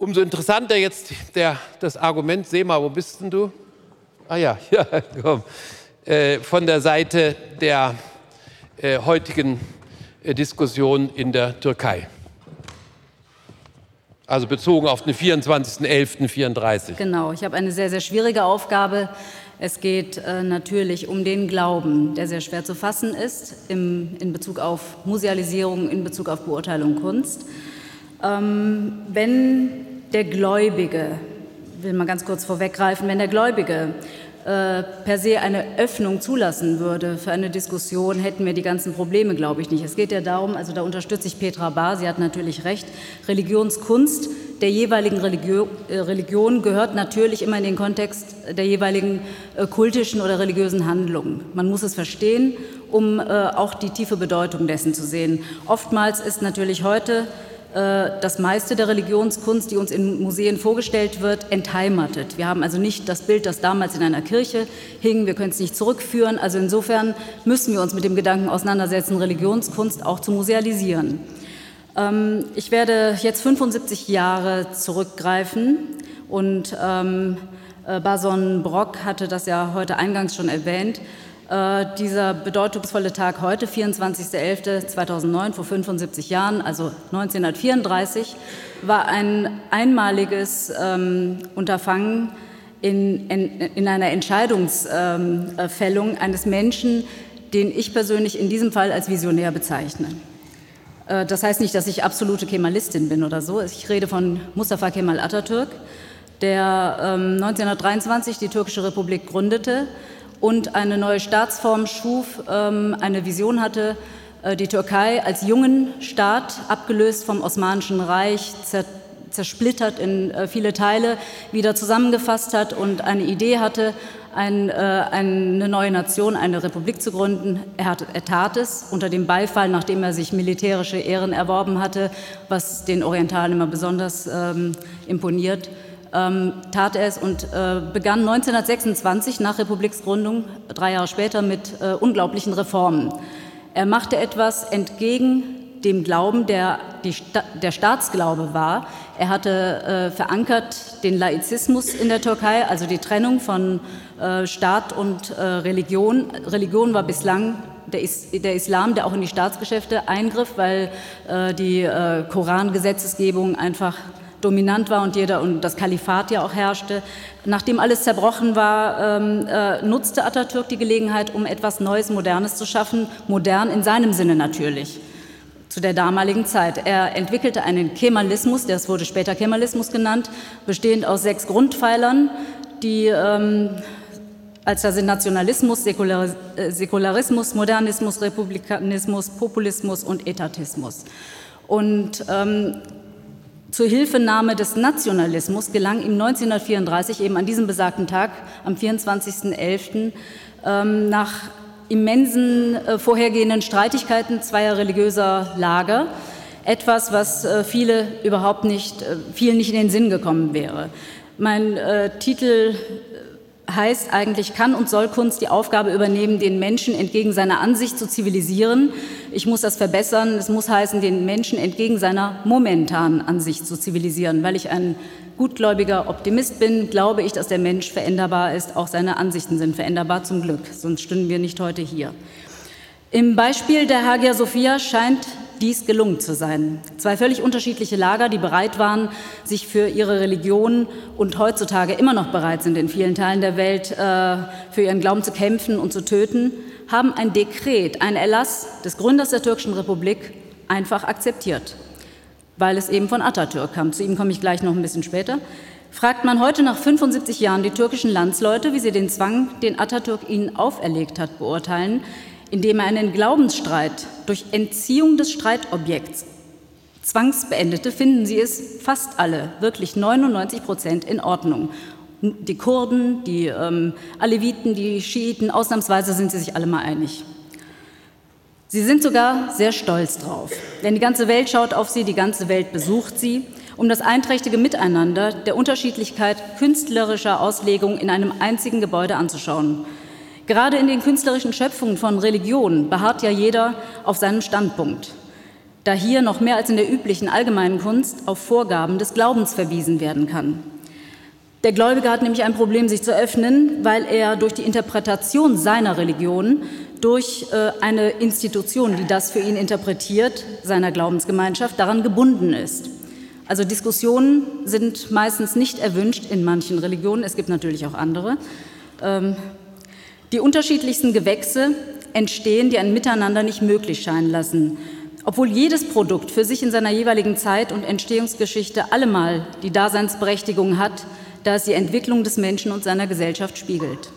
Umso interessanter jetzt der, das Argument, Sema, wo bist denn du? Ah ja, ja komm. Äh, von der Seite der äh, heutigen äh, Diskussion in der Türkei. Also bezogen auf den 24.11.34. Genau, ich habe eine sehr, sehr schwierige Aufgabe. Es geht äh, natürlich um den Glauben, der sehr schwer zu fassen ist im, in Bezug auf Musealisierung, in Bezug auf Beurteilung Kunst. Ähm, wenn der Gläubige, will mal ganz kurz vorweggreifen, wenn der Gläubige äh, per se eine Öffnung zulassen würde für eine Diskussion, hätten wir die ganzen Probleme, glaube ich, nicht. Es geht ja darum, also da unterstütze ich Petra Bahr, sie hat natürlich recht, Religionskunst der jeweiligen Religion, äh, Religion gehört natürlich immer in den Kontext der jeweiligen äh, kultischen oder religiösen Handlungen. Man muss es verstehen, um auch die tiefe Bedeutung dessen zu sehen. Oftmals ist natürlich heute äh, das meiste der Religionskunst, die uns in Museen vorgestellt wird, entheimatet. Wir haben also nicht das Bild, das damals in einer Kirche hing, wir können es nicht zurückführen. Also insofern müssen wir uns mit dem Gedanken auseinandersetzen, Religionskunst auch zu musealisieren. Ähm, ich werde jetzt 75 Jahre zurückgreifen und ähm, äh, Bason Brock hatte das ja heute eingangs schon erwähnt. Äh, dieser bedeutungsvolle Tag heute, 24.11.2009, vor 75 Jahren, also 1934, war ein einmaliges ähm, Unterfangen in, in, in, einer Entscheidungsfällung ähm, eines Menschen, den ich persönlich in diesem Fall als Visionär bezeichne. Äh, das heißt nicht, dass ich absolute Kemalistin bin oder so. Ich rede von Mustafa Kemal Atatürk, der ähm, 1923 die türkische Republik gründete und eine neue Staatsform schuf, ähm, eine Vision hatte, äh, die Türkei als jungen Staat, abgelöst vom Osmanischen Reich, zersplittert in äh, viele Teile, wieder zusammengefasst hat und eine Idee hatte, äh, eine neue Nation, eine Republik zu gründen. Er, er tat es unter dem Beifall, nachdem er sich militärische Ehren erworben hatte, was den Orientalen immer besonders ähm, imponiert ähm, tat er es und äh, begann 1926 nach Republiksgründung, drei Jahre später, mit äh, unglaublichen Reformen. Er machte etwas entgegen dem Glauben, der Sta der Staatsglaube war. Er hatte äh, verankert den Laizismus in der Türkei, also die Trennung von äh, Staat und äh, Religion. Religion war bislang der, Is der, Islam, der auch in die Staatsgeschäfte eingriff, weil äh, die Korangesetzgebung einfach dominant war und jeder und das Kalifat ja auch herrschte. Nachdem alles zerbrochen war, ähm, äh, nutzte Atatürk die Gelegenheit, um etwas Neues, Modernes zu schaffen, modern in seinem Sinne natürlich zu der damaligen Zeit. Er entwickelte einen Kemalismus, das wurde später Kemalismus genannt, bestehend aus sechs Grundpfeilern, die ähm, als da sind Nationalismus, äh, Säkularismus, Modernismus, Republikanismus, Populismus und Etatismus. Und ähm, zur Hilfenahme des Nationalismus gelang ihm 1934, eben an diesem besagten Tag, am 24.11., ähm, nach immensen äh, vorhergehenden Streitigkeiten zweier religiöser Lager, etwas, was äh, viele überhaupt nicht, äh, vielen nicht in den Sinn gekommen wäre. Mein äh, Titel heißt eigentlich, kann und soll Kunst die Aufgabe übernehmen, den Menschen entgegen seiner Ansicht zu zivilisieren. Ich muss das verbessern. Es muss heißen, den Menschen entgegen seiner momentanen Ansicht zu zivilisieren. Weil ich ein gutgläubiger Optimist bin, glaube ich, dass der Mensch veränderbar ist. Auch seine Ansichten sind veränderbar zum Glück. Sonst stünden wir nicht heute hier. Im Beispiel der Hagia Sophia scheint dies gelungen zu sein. Zwei völlig unterschiedliche Lager, die bereit waren, sich für ihre Religion und heutzutage immer noch bereit sind, in vielen Teilen der Welt äh, für ihren Glauben zu kämpfen und zu töten, haben ein Dekret, ein Erlass des Gründers der türkischen Republik einfach akzeptiert, weil es eben von Atatürk kam. Zu ihm komme ich gleich noch ein bisschen später. Fragt man heute nach 75 Jahren die türkischen Landsleute, wie sie den Zwang, den Atatürk ihnen auferlegt hat, beurteilen, indem er einen Glaubensstreit durch Entziehung des Streitobjekts zwangsbeendete, finden Sie es fast alle, wirklich 99 Prozent in Ordnung. Die Kurden, die ähm, Aleviten, die Schiiten, ausnahmsweise sind sie sich alle mal einig. Sie sind sogar sehr stolz drauf, denn die ganze Welt schaut auf sie, die ganze Welt besucht sie, um das einträchtige Miteinander der Unterschiedlichkeit künstlerischer Auslegung in einem einzigen Gebäude anzuschauen. Gerade in den künstlerischen Schöpfungen von Religion beharrt ja jeder auf seinem Standpunkt. da hier noch mehr als in der üblichen allgemeinen Kunst auf Vorgaben des Glaubens verwiesen werden kann. Der Gläubige hat nämlich ein Problem, sich zu öffnen, weil er durch die Interpretation seiner Religion, durch äh, eine Institution, die das für ihn interpretiert, seiner Glaubensgemeinschaft, daran gebunden ist. Also Diskussionen sind meistens nicht erwünscht in manchen Religionen, es gibt natürlich auch andere. Die unterschiedlichsten Gewächse entstehen, die ein Miteinander nicht möglich scheinen lassen. Obwohl jedes Produkt für sich in seiner jeweiligen Zeit und Entstehungsgeschichte allemal die Daseinsberechtigung hat, da es die Entwicklung des Menschen und seiner Gesellschaft spiegelt.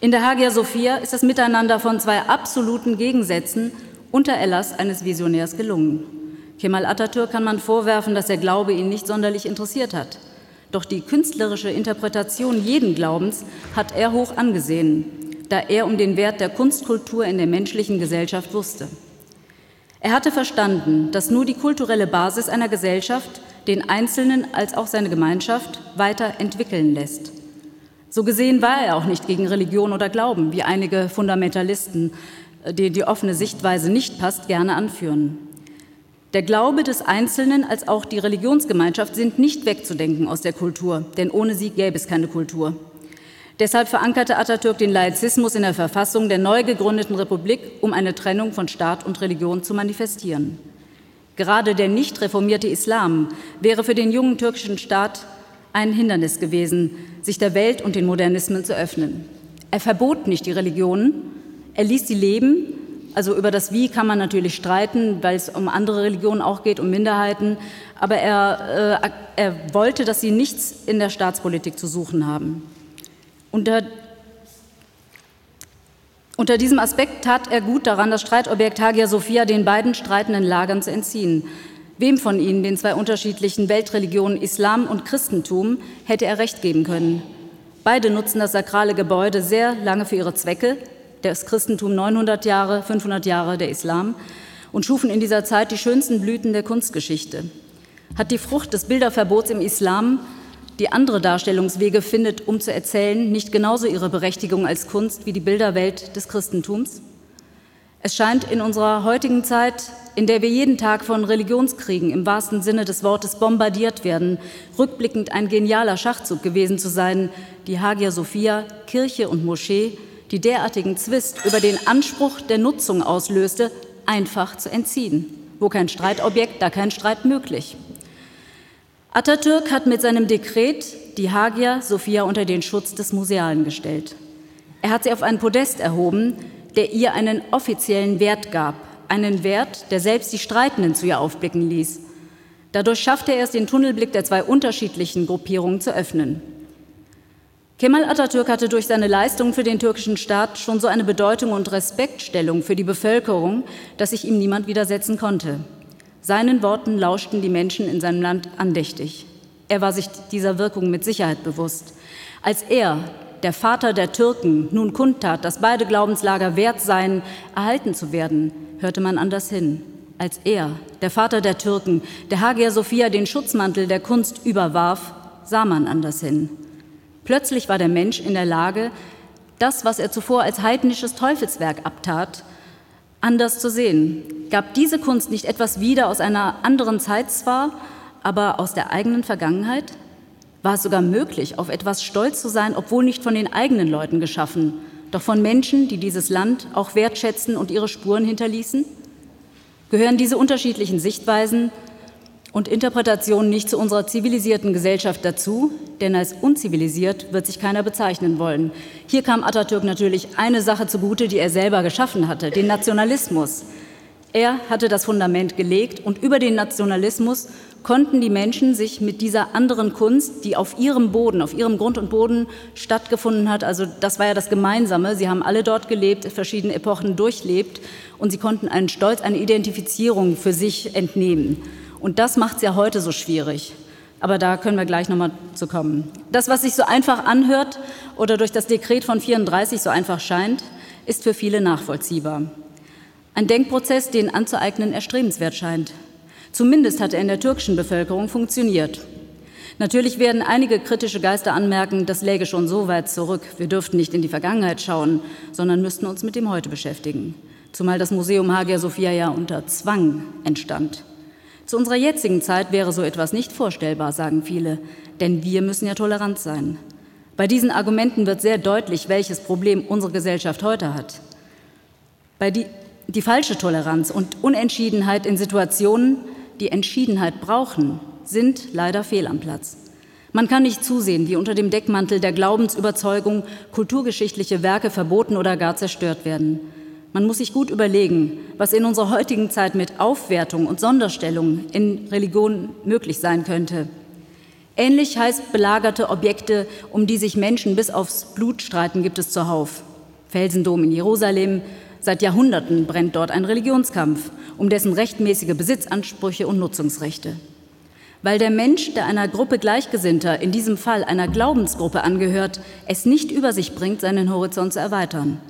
In der Hagia Sophia ist das Miteinander von zwei absoluten Gegensätzen unter Erlass eines Visionärs gelungen. Kemal Atatürk kann man vorwerfen, dass der Glaube ihn nicht sonderlich interessiert hat. Doch die künstlerische Interpretation jeden Glaubens hat er hoch angesehen, da er um den Wert der Kunstkultur in der menschlichen Gesellschaft wusste. Er hatte verstanden, dass nur die kulturelle Basis einer Gesellschaft den Einzelnen als auch seine Gemeinschaft weiterentwickeln lässt. So gesehen war er auch nicht gegen Religion oder Glauben, wie einige Fundamentalisten, äh, denen die offene Sichtweise nicht passt, gerne anführen. Der Glaube des Einzelnen als auch die Religionsgemeinschaft sind nicht wegzudenken aus der Kultur, denn ohne sie gäbe es keine Kultur. Deshalb verankerte Atatürk den Laizismus in der Verfassung der neu gegründeten Republik, um eine Trennung von Staat und Religion zu manifestieren. Gerade der nicht reformierte Islam wäre für den jungen türkischen Staat ein Hindernis gewesen, sich der Welt und den Modernismen zu öffnen. Er verbot nicht die Religionen, er ließ sie leben. Also über das Wie kann man natürlich streiten, weil es um andere Religionen auch geht, um Minderheiten. Aber er, äh, er wollte, dass sie nichts in der Staatspolitik zu suchen haben. Unter, unter diesem Aspekt tat er gut daran, das Streitobjekt Hagia Sophia den beiden streitenden Lagern zu entziehen. Wem von ihnen, den zwei unterschiedlichen Weltreligionen Islam und Christentum, hätte er recht geben können? Beide nutzen das sakrale Gebäude sehr lange für ihre Zwecke, das Christentum 900 Jahre, 500 Jahre der Islam, und schufen in dieser Zeit die schönsten Blüten der Kunstgeschichte. Hat die Frucht des Bilderverbots im Islam die andere Darstellungswege findet, um zu erzählen, nicht genauso ihre Berechtigung als Kunst wie die Bilderwelt des Christentums? Es scheint in unserer heutigen Zeit, in der wir jeden Tag von Religionskriegen im wahrsten Sinne des Wortes bombardiert werden, rückblickend ein genialer Schachzug gewesen zu sein, die Hagia Sophia, Kirche und Moschee, die derartigen Zwist über den Anspruch der Nutzung auslöste, einfach zu entziehen. Wo kein Streitobjekt, da kein Streit möglich. Atatürk hat mit seinem Dekret die Hagia Sophia unter den Schutz des Musealen gestellt. Er hat sie auf einen Podest erhoben, der ihr einen offiziellen Wert gab, einen Wert, der selbst die Streitenden zu ihr aufblicken ließ. Dadurch schaffte er es, den Tunnelblick der zwei unterschiedlichen Gruppierungen zu öffnen. Kemal Atatürk hatte durch seine Leistungen für den türkischen Staat schon so eine Bedeutung und Respektstellung für die Bevölkerung, dass sich ihm niemand widersetzen konnte. Seinen Worten lauschten die Menschen in seinem Land andächtig. Er war sich dieser Wirkung mit Sicherheit bewusst. Als er, der Vater der Türken, nun kundtat, dass beide Glaubenslager wert seien, erhalten zu werden, hörte man anders hin. Als er, der Vater der Türken, der Hagia Sophia den Schutzmantel der Kunst überwarf, sah man anders hin. Plötzlich war der Mensch in der Lage, das, was er zuvor als heidnisches Teufelswerk abtat, anders zu sehen. Gab diese Kunst nicht etwas wieder aus einer anderen Zeit zwar, aber aus der eigenen Vergangenheit? War es sogar möglich, auf etwas stolz zu sein, obwohl nicht von den eigenen Leuten geschaffen, doch von Menschen, die dieses Land auch wertschätzen und ihre Spuren hinterließen? Gehören diese unterschiedlichen Sichtweisen und Interpretationen nicht zu unserer zivilisierten Gesellschaft dazu, denn als unzivilisiert wird sich keiner bezeichnen wollen. Hier kam Atatürk natürlich eine Sache zugute, die er selber geschaffen hatte, den Nationalismus. Er hatte das Fundament gelegt und über den Nationalismus konnten die Menschen sich mit dieser anderen Kunst, die auf ihrem Boden, auf ihrem Grund und Boden stattgefunden hat, also das war ja das Gemeinsame, sie haben alle dort gelebt, verschiedene Epochen durchlebt und sie konnten einen Stolz, eine Identifizierung für sich entnehmen. Und das macht es ja heute so schwierig. Aber da können wir gleich nochmal zu kommen. Das, was sich so einfach anhört oder durch das Dekret von 34 so einfach scheint, ist für viele nachvollziehbar. Ein Denkprozess, den anzueignen erstrebenswert scheint. Zumindest hat er in der türkischen Bevölkerung funktioniert. Natürlich werden einige kritische Geister anmerken, das läge schon so weit zurück. Wir dürften nicht in die Vergangenheit schauen, sondern müssten uns mit dem Heute beschäftigen. zumal das Museum Hagia Sophia ja unter Zwang entstand. Zu unserer jetzigen Zeit wäre so etwas nicht vorstellbar, sagen viele, denn wir müssen ja tolerant sein. Bei diesen Argumenten wird sehr deutlich, welches Problem unsere Gesellschaft heute hat. Bei die, die falsche Toleranz und Unentschiedenheit in Situationen, die Entschiedenheit brauchen, sind leider fehl am Platz. Man kann nicht zusehen, wie unter dem Deckmantel der Glaubensüberzeugung kulturgeschichtliche Werke verboten oder gar zerstört werden. Man muss sich gut überlegen, was in unserer heutigen Zeit mit Aufwertung und Sonderstellung in Religion möglich sein könnte. Ähnlich heißt belagerte Objekte, um die sich Menschen bis aufs Blut streiten, gibt es zuhauf. Felsendom in Jerusalem, seit Jahrhunderten brennt dort ein Religionskampf um dessen rechtmäßige Besitzansprüche und Nutzungsrechte. Weil der Mensch, der einer Gruppe Gleichgesinnter, in diesem Fall einer Glaubensgruppe angehört, es nicht über sich bringt, seinen Horizont zu erweitern.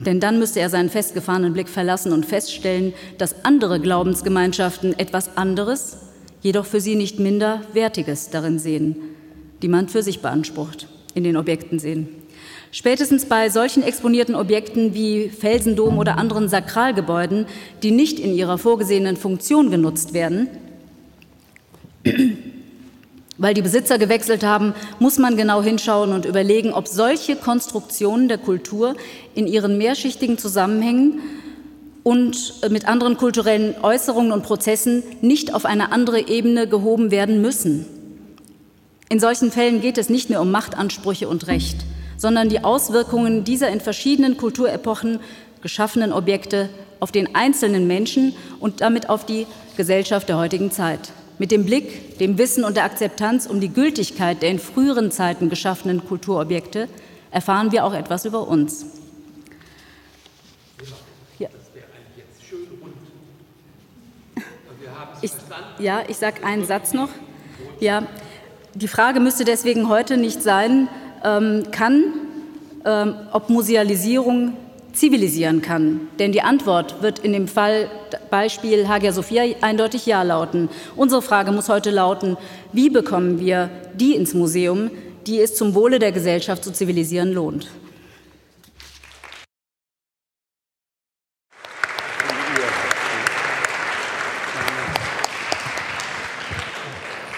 Denn dann müsste er seinen festgefahrenen Blick verlassen und feststellen, dass andere Glaubensgemeinschaften etwas anderes, jedoch für sie nicht minder Wertiges darin sehen, die man für sich beansprucht, in den Objekten sehen. Spätestens bei solchen exponierten Objekten wie Felsendom oder anderen Sakralgebäuden, die nicht in ihrer vorgesehenen Funktion genutzt werden, weil die Besitzer gewechselt haben, muss man genau hinschauen und überlegen, ob solche Konstruktionen der Kultur in ihren mehrschichtigen Zusammenhängen und mit anderen kulturellen Äußerungen und Prozessen nicht auf eine andere Ebene gehoben werden müssen. In solchen Fällen geht es nicht mehr um Machtansprüche und Recht sondern die Auswirkungen dieser in verschiedenen Kulturepochen geschaffenen Objekte auf den einzelnen Menschen und damit auf die Gesellschaft der heutigen Zeit. Mit dem Blick, dem Wissen und der Akzeptanz um die Gültigkeit der in früheren Zeiten geschaffenen Kulturobjekte erfahren wir auch etwas über uns. Ja. Ich, ja, ich sage einen Satz noch. Ja, die Frage müsste deswegen heute nicht sein, ähm, kann, ähm, ob Musealisierung zivilisieren kann. Denn die Antwort wird in dem Fall Beispiel Hagia Sophia eindeutig Ja lauten. Unsere Frage muss heute lauten, wie bekommen wir die ins Museum, die es zum Wohle der Gesellschaft zu zivilisieren lohnt.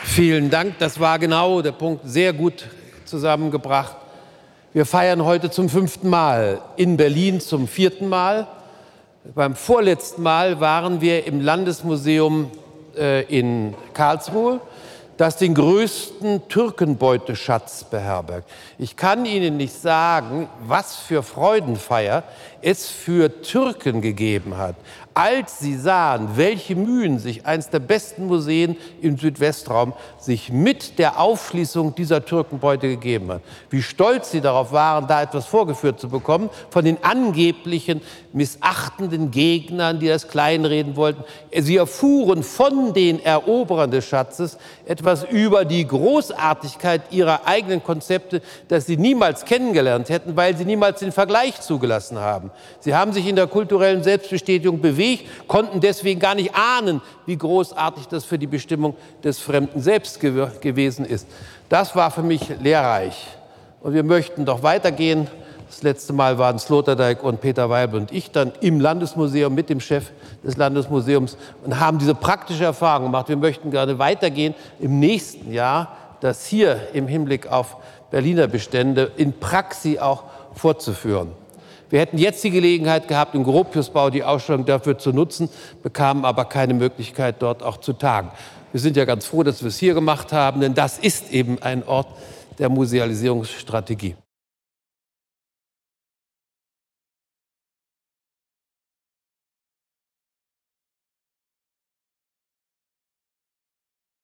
Vielen Dank. Das war genau der Punkt. Sehr gut zusammengebracht. Wir feiern heute zum fünften Mal, in Berlin zum vierten Mal. Beim vorletzten Mal waren wir im Landesmuseum äh, in Karlsruhe, das den größten Türkenbeuteschatz beherbergt. Ich kann Ihnen nicht sagen, was für Freudenfeier es für Türken gegeben hat, als sie sahen, welche Mühen sich eines der besten Museen im Südwestraum sich mit der Aufschließung dieser Türkenbeute gegeben hat. Wie stolz sie darauf waren, da etwas vorgeführt zu bekommen von den angeblichen missachtenden Gegnern, die das kleinreden wollten. Sie erfuhren von den Eroberern des Schatzes etwas über die Großartigkeit ihrer eigenen Konzepte, das sie niemals kennengelernt hätten, weil sie niemals den Vergleich zugelassen haben. Sie haben sich in der kulturellen Selbstbestätigung bewegt, konnten deswegen gar nicht ahnen, wie großartig das für die Bestimmung des Fremden selbst gew gewesen ist. Das war für mich lehrreich. Und wir möchten doch weitergehen. Das letzte Mal waren Sloterdijk und Peter Weibel und ich dann im Landesmuseum mit dem Chef des Landesmuseums und haben diese praktische Erfahrung gemacht. Wir möchten gerne weitergehen im nächsten Jahr, das hier im Hinblick auf Berliner Bestände in Praxis auch fortzuführen. Wir hätten jetzt die Gelegenheit gehabt, im Gropiusbau die Ausstellung dafür zu nutzen, bekamen aber keine Möglichkeit, dort auch zu tagen. Wir sind ja ganz froh, dass wir es hier gemacht haben, denn das ist eben ein Ort der Musealisierungsstrategie.